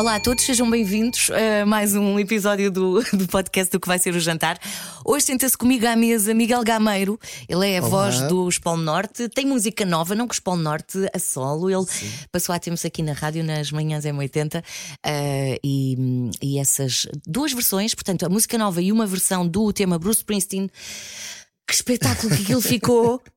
Olá a todos, sejam bem-vindos a mais um episódio do, do podcast do que vai ser o jantar. Hoje senta-se comigo à mesa Miguel Gameiro, ele é a Olá. voz do Espólio Norte, tem música nova, não o Espólio Norte, a solo. Ele passou há tempos aqui na rádio, nas manhãs M80, eh, e, e essas duas versões, portanto, a música nova e uma versão do tema Bruce Springsteen. Que espetáculo que aquilo ficou!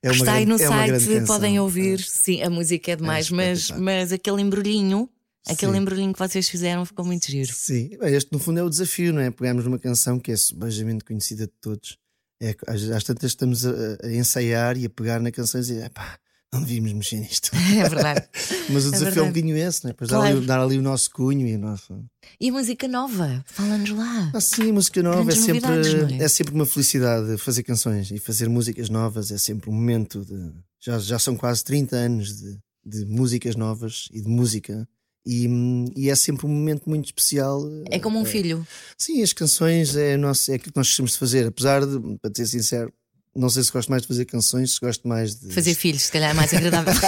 É uma Está aí no grande- é uma grande site, podem ouvir. Sim, a música é demais, mas, mas aquele embrulhinho, aquele Sim. embrulhinho que vocês fizeram ficou muito giro. Sim, este no fundo é o desafio, não é? Pegarmos numa canção que é subejamente conhecida de todos. É, às, às tantas estamos a, a ensaiar e a pegar na canção e dizer, epá, não devíamos mexer nisto. É verdade. Mas o É desafio é, um bocadinho esse, não é? Depois dar, Claro. ali, dar ali o nosso cunho e o nosso. E a música nova? Fala-nos lá. Ah, sim, música nova é sempre, é? é sempre uma felicidade fazer canções e fazer músicas novas é sempre um momento de. Já, já são quase 30 anos de, de músicas novas e de música. E, e é sempre um momento muito especial. É como um filho. Sim, as canções é, nosso, é aquilo que nós gostamos de fazer. Apesar de, para ser sincero, não sei se gosto mais de fazer canções, se gosto mais de. Fazer filhos, se calhar é mais agradável.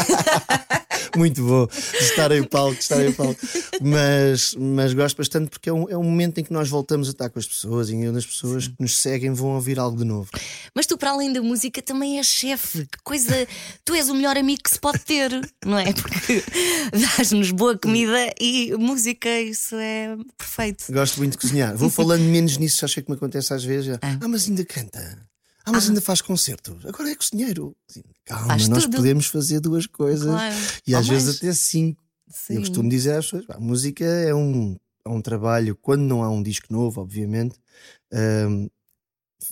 Muito bom de estar em palco, de estar em palco. Mas, mas gosto bastante porque é um, é um momento em que nós voltamos a estar com as pessoas e onde as pessoas que nos seguem vão ouvir algo de novo. Mas tu, para além da música, também és chefe. Que coisa. Tu és o melhor amigo que se pode ter, não é? Porque dás-nos boa comida e música, isso é perfeito. Gosto muito de cozinhar. Vou falando menos nisso, acho que me acontece às vezes. já, Ah. Ah, mas ainda canta. Ah, mas ainda faz concertos. Agora é cozinheiro. Assim, Calma, Faz nós tudo. podemos fazer duas coisas Claro. e às Ou vezes mais. até cinco. Sim. Eu costumo dizer às pessoas: "Pá, a música é um, é um trabalho, quando não há um disco novo, obviamente, hum,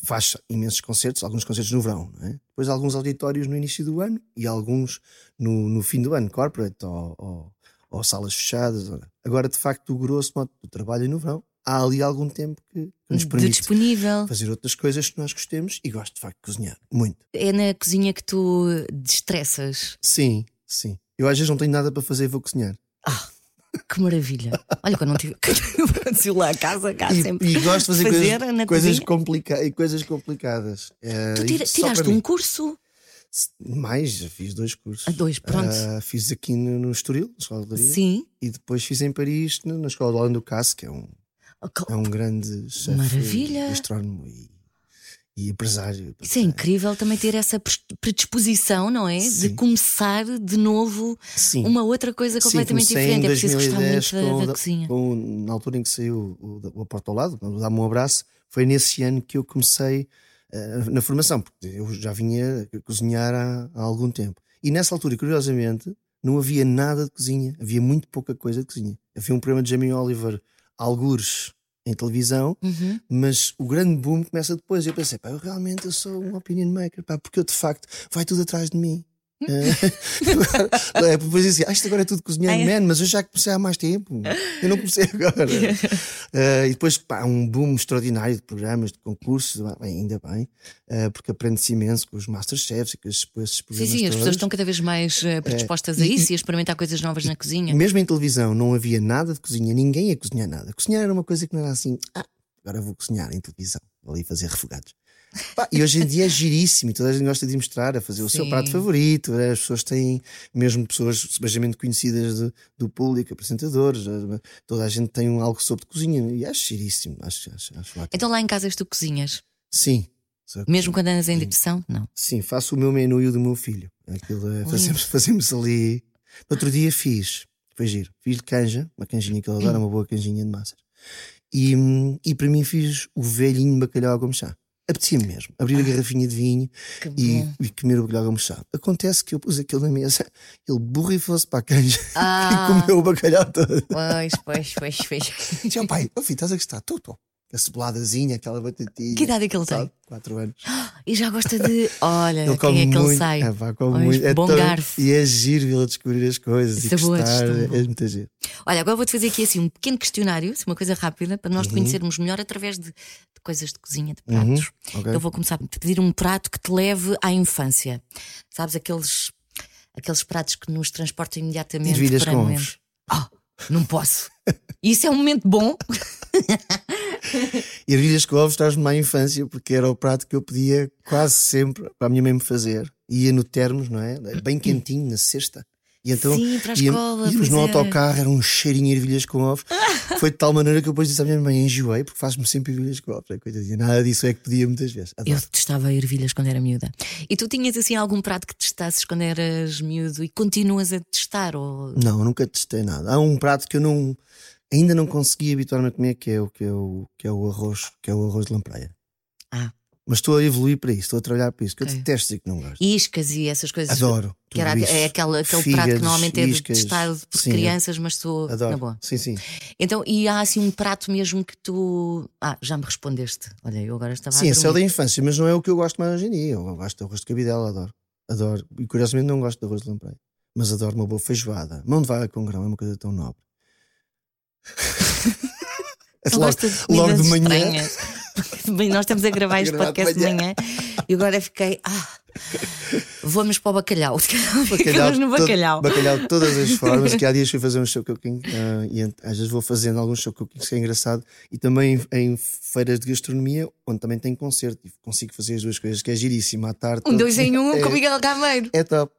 faz imensos concertos, alguns concertos no verão, não é? depois alguns auditórios no início do ano e alguns no, no fim do ano, corporate ou, ou, ou salas fechadas. ora. Agora, de facto, o grosso modo do trabalho é no verão. Há ali algum tempo que, nos permite disponível. fazer outras coisas que nós gostemos e gosto de facto de cozinhar. Muito. É na cozinha que tu destressas. Sim, sim. Eu às vezes não tenho nada para fazer e vou cozinhar. Ah, que maravilha. Olha, quando não tive. Se lá a casa, cá E, sempre. e gosto de fazer, fazer coisas, coisas, complica e coisas complicadas. Eh, Tu tira- tiraste um mim. curso? Mais, já fiz dois cursos. Ah, dois, pronto. Ah, fiz aqui no, no Estoril, na Escola de Leiria, Sim. e depois fiz em Paris, na, Escola de Orlando Casse, que é um, é um grande chefe Maravilha. gastrónomo e, e empresário. Isso é incrível também ter essa predisposição, não é? De Sim. começar de novo Sim. uma outra coisa Sim, completamente em diferente. É preciso gostar 2010 muito da, com da da- cozinha. com- na altura em que saiu o, o, Porto ao Lado, Dá-me um abraço, foi nesse ano que eu comecei eh, na formação, porque eu já vinha a cozinhar há, há algum tempo. E nessa altura, curiosamente, não havia nada de cozinha, havia muito pouca coisa de cozinha. Havia um programa de Jamie Oliver, algures em televisão, Uhum. mas o grande boom começa depois. Eu pensei, pá, eu realmente eu sou um opinion maker, pá, porque eu de facto vai tudo atrás de mim. Agora, é, depois dizia, ah, isto agora é tudo cozinhar, Ah, é? man, mas eu já comecei há mais tempo. Eu não comecei agora. Eh, e depois, pá, um boom extraordinário de programas, de concursos, bem, ainda bem, eh, porque aprende-se imenso com os Masterchefs e com esses, com esses Sim, programas. sim, as todos. pessoas estão cada vez mais eh, predispostas a e- isso e a experimentar coisas novas na cozinha. Mesmo em televisão não havia nada de cozinha, ninguém ia cozinhar nada. Cozinhar era uma coisa que não era assim, ah, agora vou cozinhar em televisão, vou ali fazer refogados. Pá, e hoje em dia é giríssimo, e toda a gente gosta de mostrar, a fazer o seu Sim. prato favorito. né? As pessoas têm, mesmo pessoas sebejamente conhecidas de- do público, apresentadores, eh, toda a gente tem um algo sobre cozinha e acho giríssimo. Acho, acho, acho ótimo. Então lá em casa tu cozinhas. Sim, Mesmo quando andas em depressão? Não. sim, faço o meu menu e o do meu filho. Aquilo é, fazemos, fazemos ali. No outro dia fiz, foi giro, fiz canja, uma canjinha que ele adora, uma boa canjinha de massas. E, hum, e para mim fiz o velhinho bacalhau como chá. Apetecia-me mesmo abrir a garrafinha de vinho e, e comer o bacalhau chá. Acontece que eu pus aquilo na mesa, ele borrifou-se para a canja Ah. e comeu o bacalhau todo. Pois, pois, pois, pois. "Oh, pai, oh, filho, estás a gostar? Estou, estou. A ceboladazinha, aquela batatinha. Que idade é que ele tem? sabe? Quatro anos. E já gosta de. Olha, Ele quem é que muito. ele sai? É, pá, come Pois, muito. É bom tão- garfo. E é giro ele descobrir as coisas e Sabores, gostar. tão bom. É muito giro. Olha, agora vou-te fazer aqui assim um pequeno questionário, assim, uma coisa rápida, para nós Uhum. te conhecermos melhor através de, de coisas de cozinha, de pratos. ok. Eu vou começar a te pedir um prato que te leve à infância. Sabes, aqueles, aqueles pratos que nos transportam imediatamente Ervilhas para com momentos. Oh, não posso. Isso é um momento bom. ervilhas com ovos traz-me à infância, porque era o prato que eu pedia quase sempre para a minha mãe me fazer. Ia no termos, não é? Bem quentinho, na sexta. E então Sim, para a escola, íamos no é. autocarro, era um cheirinho de ervilhas com ovos. Foi de tal maneira que eu depois disse à minha mãe: enjoei, porque faz-me sempre ervilhas com ovos. É, Coitadinha, nada disso é que pedia muitas vezes. Adoro. Eu testava ervilhas quando era miúda. E tu tinhas assim algum prato que testasses quando eras miúdo e continuas a testar? Ou... Não, nunca testei nada. Há um prato que eu não ainda não consegui habituar-me a comer, que é o que é o, que é o arroz, que é o arroz de lampreia. Ah. Mas estou a evoluir para isso, estou a trabalhar para isso, que Ok. eu detesto dizer que não gosto. Iscas e essas coisas. Adoro. Que era, tudo isso. é aquele, aquele prato que Fígados, normalmente é de iscas, testado por sim, crianças, mas sou Adoro. na boa. Sim, sim. Então, e há assim um prato mesmo que tu. Ah, já me respondeste. Olha, eu agora estava Sim, a esse é o da infância, mas não é o que eu gosto mais hoje em dia. Eu gosto de arroz de cabidela, adoro. Adoro. E curiosamente não gosto de arroz de lampreia. Mas adoro uma boa feijoada. Mão de vaga com grão é uma coisa tão nobre. Não logo, de logo de manhã. Bem, nós estamos a gravar este podcast de manhã. e agora fiquei. Ah, vamos para o bacalhau. Bacalhau, no todo- bacalhau. bacalhau de todas as formas. Que há dias fui fazer um show cooking ah, e às vezes vou fazendo alguns show cookings que é engraçado. E também em, em feiras de gastronomia, onde também tem concerto. E consigo fazer as duas coisas, que é giríssimo à tarde. Um dois em um é, com Miguel Gameiro. É top.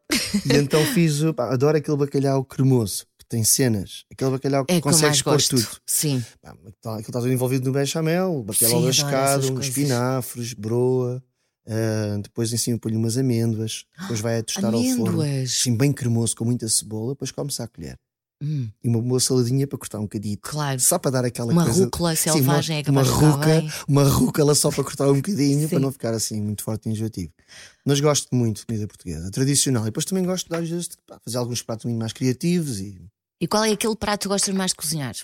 E então fiz, pá, adoro aquele bacalhau cremoso, tem cenas. Aquele bacalhau que É que consegues pôr tudo. Sim. Pá, Aquilo está tudo envolvido no bechamel, bacalhau lascado, espinafres, broa. ah, depois em cima põe umas amêndoas. Depois vai a tostar ao forno. Amêndoas. Assim, bem cremoso, com muita cebola. Depois come-se à colher. Hum, E uma boa saladinha para cortar um bocadinho. claro. Só para dar aquela Uma coisa. rúcula Sim, selvagem uma, é uma de ficar ruca, bem. uma rúcula só para cortar um bocadinho, para não ficar assim muito forte e enjoativo. Mas gosto muito de comida portuguesa, tradicional. E depois também gosto de, às vezes, de fazer alguns pratos um bocadinho mais criativos e E qual é aquele prato que tu gostas mais de cozinhar?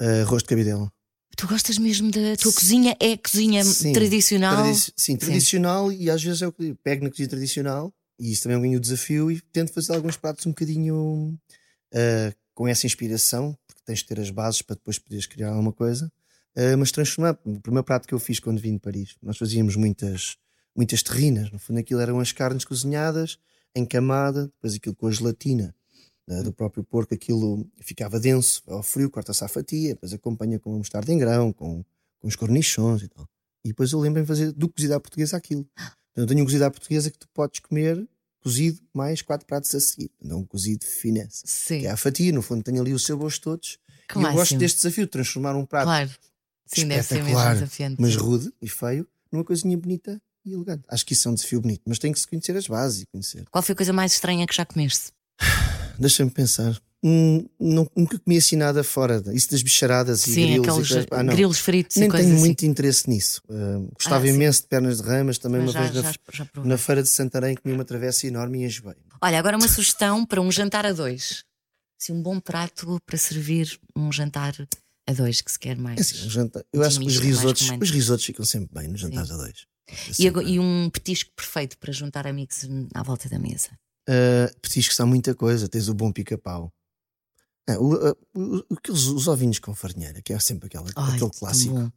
ah, arroz de cabidela. Tu gostas mesmo da tua cozinha? É cozinha Sim, tradicional? Tradi- sim, tradicional e às vezes é o que pego na cozinha tradicional e isso também é um desafio e tento fazer alguns pratos um bocadinho ah, com essa inspiração, porque tens de ter as bases para depois poderes criar alguma coisa, ah, mas transformar. O primeiro prato que eu fiz quando vim de Paris, nós fazíamos muitas, muitas terrinas, no fundo aquilo eram as carnes cozinhadas em camada, depois aquilo com a gelatina ah, do próprio porco, aquilo ficava denso ao frio, corta-se à fatia, depois acompanha com uma mostarda em grão, com, com os cornichons e tal. E depois eu lembro-me de fazer do cozido à portuguesa aquilo. Então, eu tenho um cozido à portuguesa que tu podes comer cozido mais quatro pratos a seguir. Então, um cozido finesse. Sim. Que é a fatia, no fundo, tem ali os sabores todos. Que e eu gosto deste desafio de transformar um prato Claro. Sim, deve ser mesmo desafiante. mas rude e feio numa coisinha bonita e elegante. Acho que isso é um desafio bonito, mas tem que se conhecer as bases e conhecer. Qual foi a coisa mais estranha que já comeste? Deixa-me pensar. Hum, não- nunca comi assim nada fora isso das bicharadas e Sim, grilos. aqueles e. Ah, não. grilos fritos Nem e tenho assim. muito interesse nisso. Uh, gostava Ah, sim. imenso de pernas de ramas, também Mas uma já, vez na, já, já provei. na feira de Santarém comi uma travessa enorme e enjoei. Olha, agora uma sugestão para um jantar a dois. Assim, um bom prato para servir um jantar a dois que se quer mais. É assim, um jantar- eu acho que os risotos, os risotos ficam sempre bem nos jantares a dois. E, agora- e um petisco perfeito para juntar amigos à volta da mesa. Uh, petiscos há muita coisa, tens o bom pica-pau. Ah, o- uh, o- o- aqueles- os ovinhos com farinheira, que é sempre aquela, Ai, aquele tão clássico. é?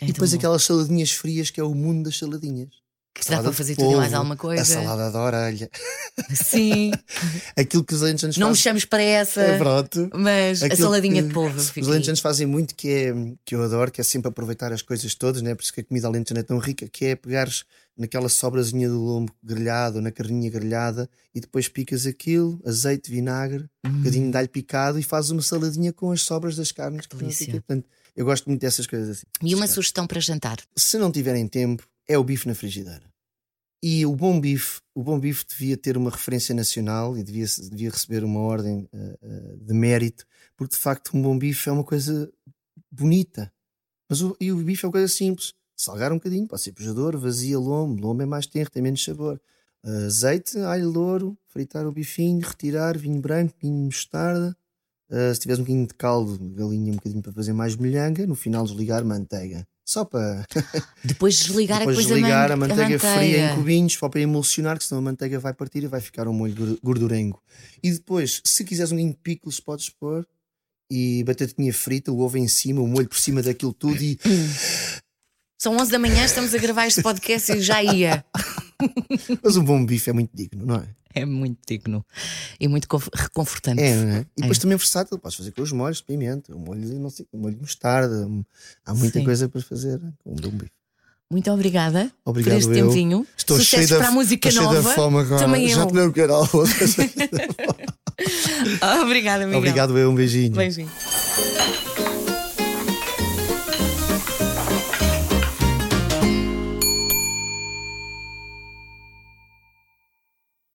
É e depois aquelas saladinhas frias, que é o mundo das saladinhas. Que dá para fazer tudo e mais alguma coisa. A salada da orelha. Sim, Aquilo que os alentejanos não me fazem. chames para essa, É pronto. mas a saladinha que de polvo. Os alentejanos fazem muito que é que eu adoro, que é sempre aproveitar as coisas todas, né? por isso que a comida alentejana é tão rica, que é pegares naquela sobrazinha do lombo grelhado ou na carninha grelhada e depois picas aquilo, azeite, vinagre, um Hum. bocadinho de alho picado e fazes uma saladinha com as sobras das carnes. que delícia. Portanto, eu gosto muito dessas coisas assim. E uma sugestão para jantar. Se não tiverem tempo, é o bife na frigideira. E o bom bife, o bom bife devia ter uma referência nacional e devia, devia receber uma ordem eh, de mérito, porque de facto um bom bife é uma coisa bonita. Mas o, e o bife é uma coisa simples. Salgar um bocadinho, pode ser pujador, vazia lombo, lombo é mais tenro, tem menos sabor. Eh, azeite, alho, louro, fritar o bifinho, retirar, vinho branco, vinho mostarda. Eh, se tiveres um bocadinho de caldo galinha, um bocadinho para fazer mais molhanga, no final desligar manteiga. Só para Depois desligar depois a coisa desligar man- a manteiga, fria em cubinhos só para emulsionar, que senão a manteiga vai partir e vai ficar um molho gor- gordurengo. E depois, se quiseres um de picles, podes pôr e batatinha frita, o ovo em cima, o molho por cima daquilo tudo e São 11 da manhã, estamos a gravar este podcast e já ia. Mas um bom bife é muito digno, não é? É muito digno e muito reconfortante. É, não é? E depois é. também versátil, podes fazer com os molhos de pimenta, o molho de, não sei, o molho de mostarda. Há muita Sim. coisa para fazer com um bife. Muito obrigada Obrigado por este eu. tempinho. Estou cheio da, para a música estou nova. Cheio da fome agora. Também Já eu. tomei um canal. Obrigada, Miguel. Obrigado, eu. Um beijinho. Beijinho.